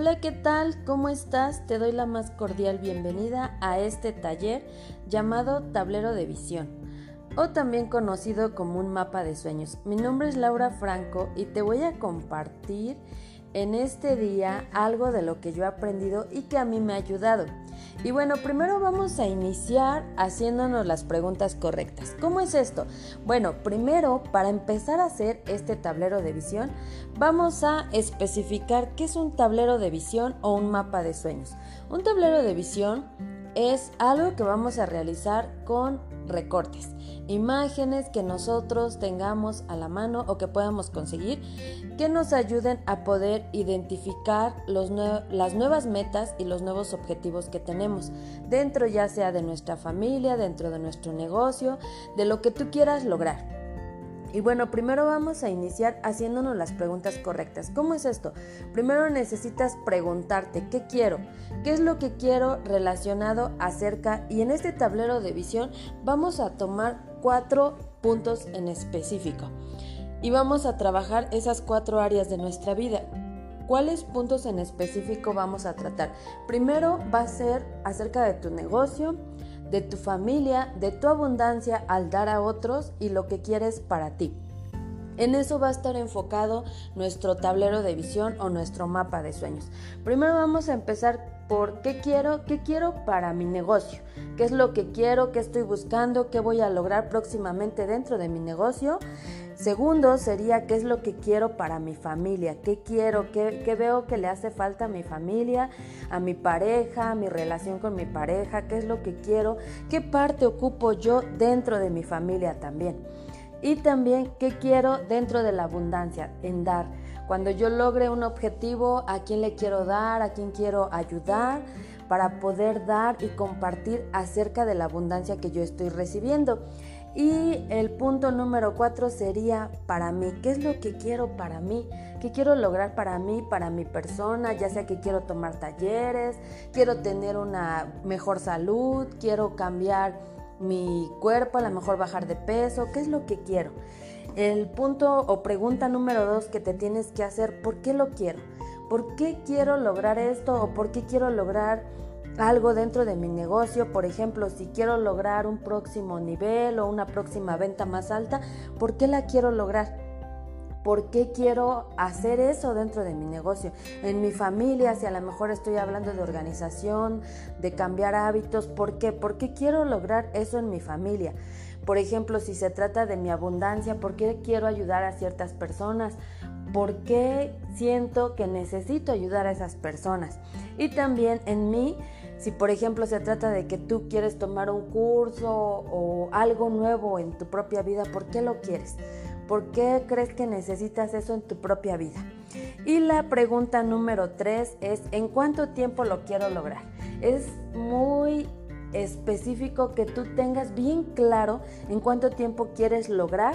Hola, ¿qué tal? ¿Cómo estás? Te doy la más cordial bienvenida a este taller llamado Tablero de Visión o también conocido como un mapa de sueños. Mi nombre es Laura Franco y te voy a compartir en este día algo de lo que yo he aprendido y que a mí me ha ayudado. Y bueno, primero vamos a iniciar haciéndonos las preguntas correctas. ¿Cómo es esto? Bueno, primero, para empezar a hacer este tablero de visión, vamos a especificar qué es un tablero de visión o un mapa de sueños. Un tablero de visión es algo que vamos a realizar con recortes, imágenes que nosotros tengamos a la mano o que podamos conseguir que nos ayuden a poder identificar las nuevas metas y los nuevos objetivos que tenemos dentro ya sea de nuestra familia, dentro de nuestro negocio, de lo que tú quieras lograr. Y bueno, primero vamos a iniciar haciéndonos las preguntas correctas. ¿Cómo es esto? Primero necesitas preguntarte qué quiero, qué es lo que quiero relacionado acerca y en este tablero de visión vamos a tomar cuatro puntos en específico y vamos a trabajar esas cuatro áreas de nuestra vida. ¿Cuáles puntos en específico vamos a tratar? Primero va a ser acerca de tu negocio, de tu familia, de tu abundancia al dar a otros y lo que quieres para ti. En eso va a estar enfocado nuestro tablero de visión o nuestro mapa de sueños. Primero vamos a empezar por qué quiero, qué quiero para mi negocio, qué es lo que quiero, qué estoy buscando, qué voy a lograr próximamente dentro de mi negocio. Segundo sería qué es lo que quiero para mi familia, qué quiero, qué, veo que le hace falta a mi familia, a mi pareja, a mi relación con mi pareja, qué es lo que quiero, qué parte ocupo yo dentro de mi familia también. Y también qué quiero dentro de la abundancia, en dar. Cuando yo logre un objetivo, a quién le quiero dar, a quién quiero ayudar para poder dar y compartir acerca de la abundancia que yo estoy recibiendo. Y el punto número cuatro sería para mí. ¿Qué es lo que quiero para mí? ¿Qué quiero lograr para mí, para mi persona? Ya sea que quiero tomar talleres, quiero tener una mejor salud, quiero cambiar mi cuerpo, a lo mejor bajar de peso. ¿Qué es lo que quiero? El punto o pregunta número dos que te tienes que hacer, ¿por qué lo quiero? ¿Por qué quiero lograr esto o por qué quiero lograr algo dentro de mi negocio, por ejemplo, si quiero lograr un próximo nivel o una próxima venta más alta, ¿por qué la quiero lograr? ¿Por qué quiero hacer eso dentro de mi negocio? En mi familia, si a lo mejor estoy hablando de organización, de cambiar hábitos, ¿por qué? ¿Por qué quiero lograr eso en mi familia? Por ejemplo, si se trata de mi abundancia, ¿por qué quiero ayudar a ciertas personas? ¿Por qué siento que necesito ayudar a esas personas? Y también en mí, si por ejemplo se trata de que tú quieres tomar un curso o algo nuevo en tu propia vida, ¿por qué lo quieres? ¿Por qué crees que necesitas eso en tu propia vida? Y la pregunta número tres es, ¿en cuánto tiempo lo quiero lograr? Es muy específico que tú tengas bien claro en cuánto tiempo quieres lograr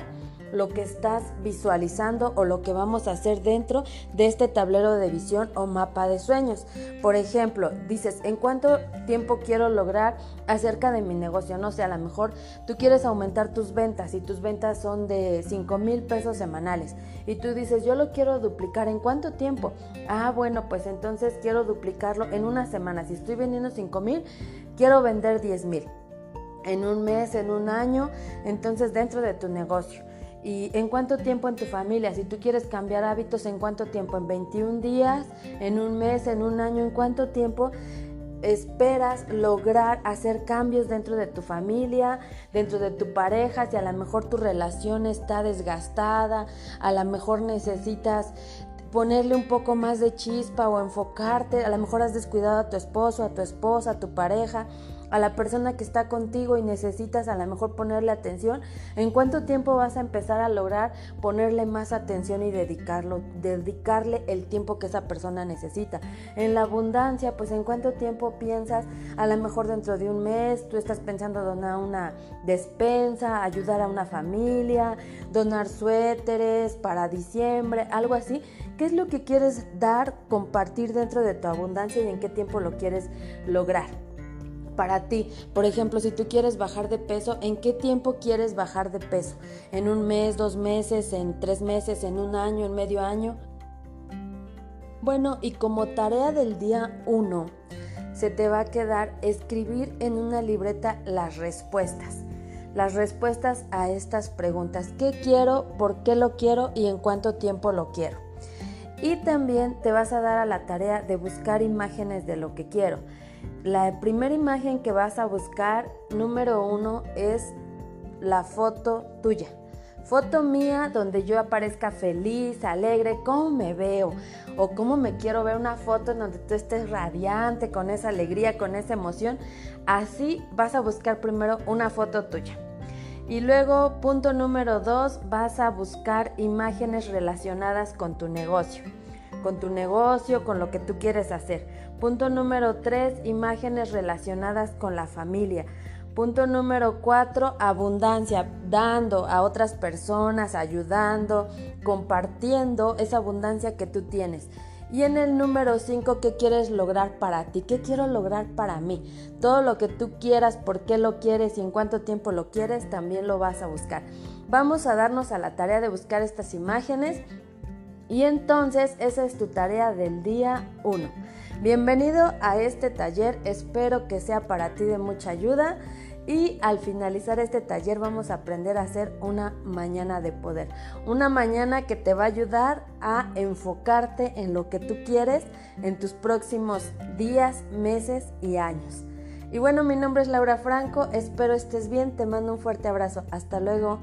lo que estás visualizando o lo que vamos a hacer dentro de este tablero de visión o mapa de sueños. Por ejemplo, dices, ¿en cuánto tiempo quiero lograr acerca de mi negocio? No sé, a lo mejor tú quieres aumentar tus ventas y tus ventas son de 5 mil pesos semanales y tú dices, yo lo quiero duplicar. ¿En cuánto tiempo? Ah, bueno, pues entonces quiero duplicarlo en una semana. Si estoy vendiendo 5 mil, quiero vender 10 mil en un mes, en un año, entonces dentro de tu negocio. ¿Y en cuánto tiempo en tu familia? Si tú quieres cambiar hábitos, ¿en cuánto tiempo? ¿En 21 días? ¿En un mes? ¿En un año? ¿En cuánto tiempo? esperas lograr hacer cambios dentro de tu familia, dentro de tu pareja, si a lo mejor tu relación está desgastada, a lo mejor necesitas ponerle un poco más de chispa o enfocarte, a lo mejor has descuidado a tu esposo, a tu esposa, a tu pareja, a la persona que está contigo y necesitas a lo mejor ponerle atención, ¿en cuánto tiempo vas a empezar a lograr ponerle más atención y dedicarlo, dedicarle el tiempo que esa persona necesita? En la abundancia, pues en cuánto tiempo piensas, a lo mejor dentro de un mes, tú estás pensando donar una despensa, ayudar a una familia, donar suéteres para diciembre, algo así. ¿Qué es lo que quieres dar, compartir dentro de tu abundancia y en qué tiempo lo quieres lograr? Para ti. Por ejemplo, si tú quieres bajar de peso, ¿en qué tiempo quieres bajar de peso? ¿En un mes, dos meses, en tres meses, en un año, en medio año? Bueno, y como tarea del día 1, se te va a quedar escribir en una libreta las respuestas. Las respuestas a estas preguntas. ¿Qué quiero? ¿Por qué lo quiero? ¿Y en cuánto tiempo lo quiero? Y también te vas a dar a la tarea de buscar imágenes de lo que quiero. La primera imagen que vas a buscar, número uno, es la foto tuya. Foto mía donde yo aparezca feliz, alegre, cómo me veo o cómo me quiero ver una foto en donde tú estés radiante, con esa alegría, con esa emoción. Así vas a buscar primero una foto tuya. Y luego, punto número dos, vas a buscar imágenes relacionadas con tu negocio. Con tu negocio, con lo que tú quieres hacer. Punto número tres, imágenes relacionadas con la familia Punto número cuatro, abundancia, dando a otras personas, ayudando, compartiendo esa abundancia que tú tienes. Y en el número cinco, ¿qué quieres lograr para ti? ¿Qué quiero lograr para mí? Todo lo que tú quieras, por qué lo quieres y en cuánto tiempo lo quieres, también lo vas a buscar. Vamos a darnos a la tarea de buscar estas imágenes y entonces esa es tu tarea del día 1. Bienvenido a este taller, espero que sea para ti de mucha ayuda. Y al finalizar este taller vamos a aprender a hacer una mañana de poder. Una mañana que te va a ayudar a enfocarte en lo que tú quieres en tus próximos días, meses y años. Y bueno, mi nombre es Laura Franco, espero estés bien, te mando un fuerte abrazo. Hasta luego.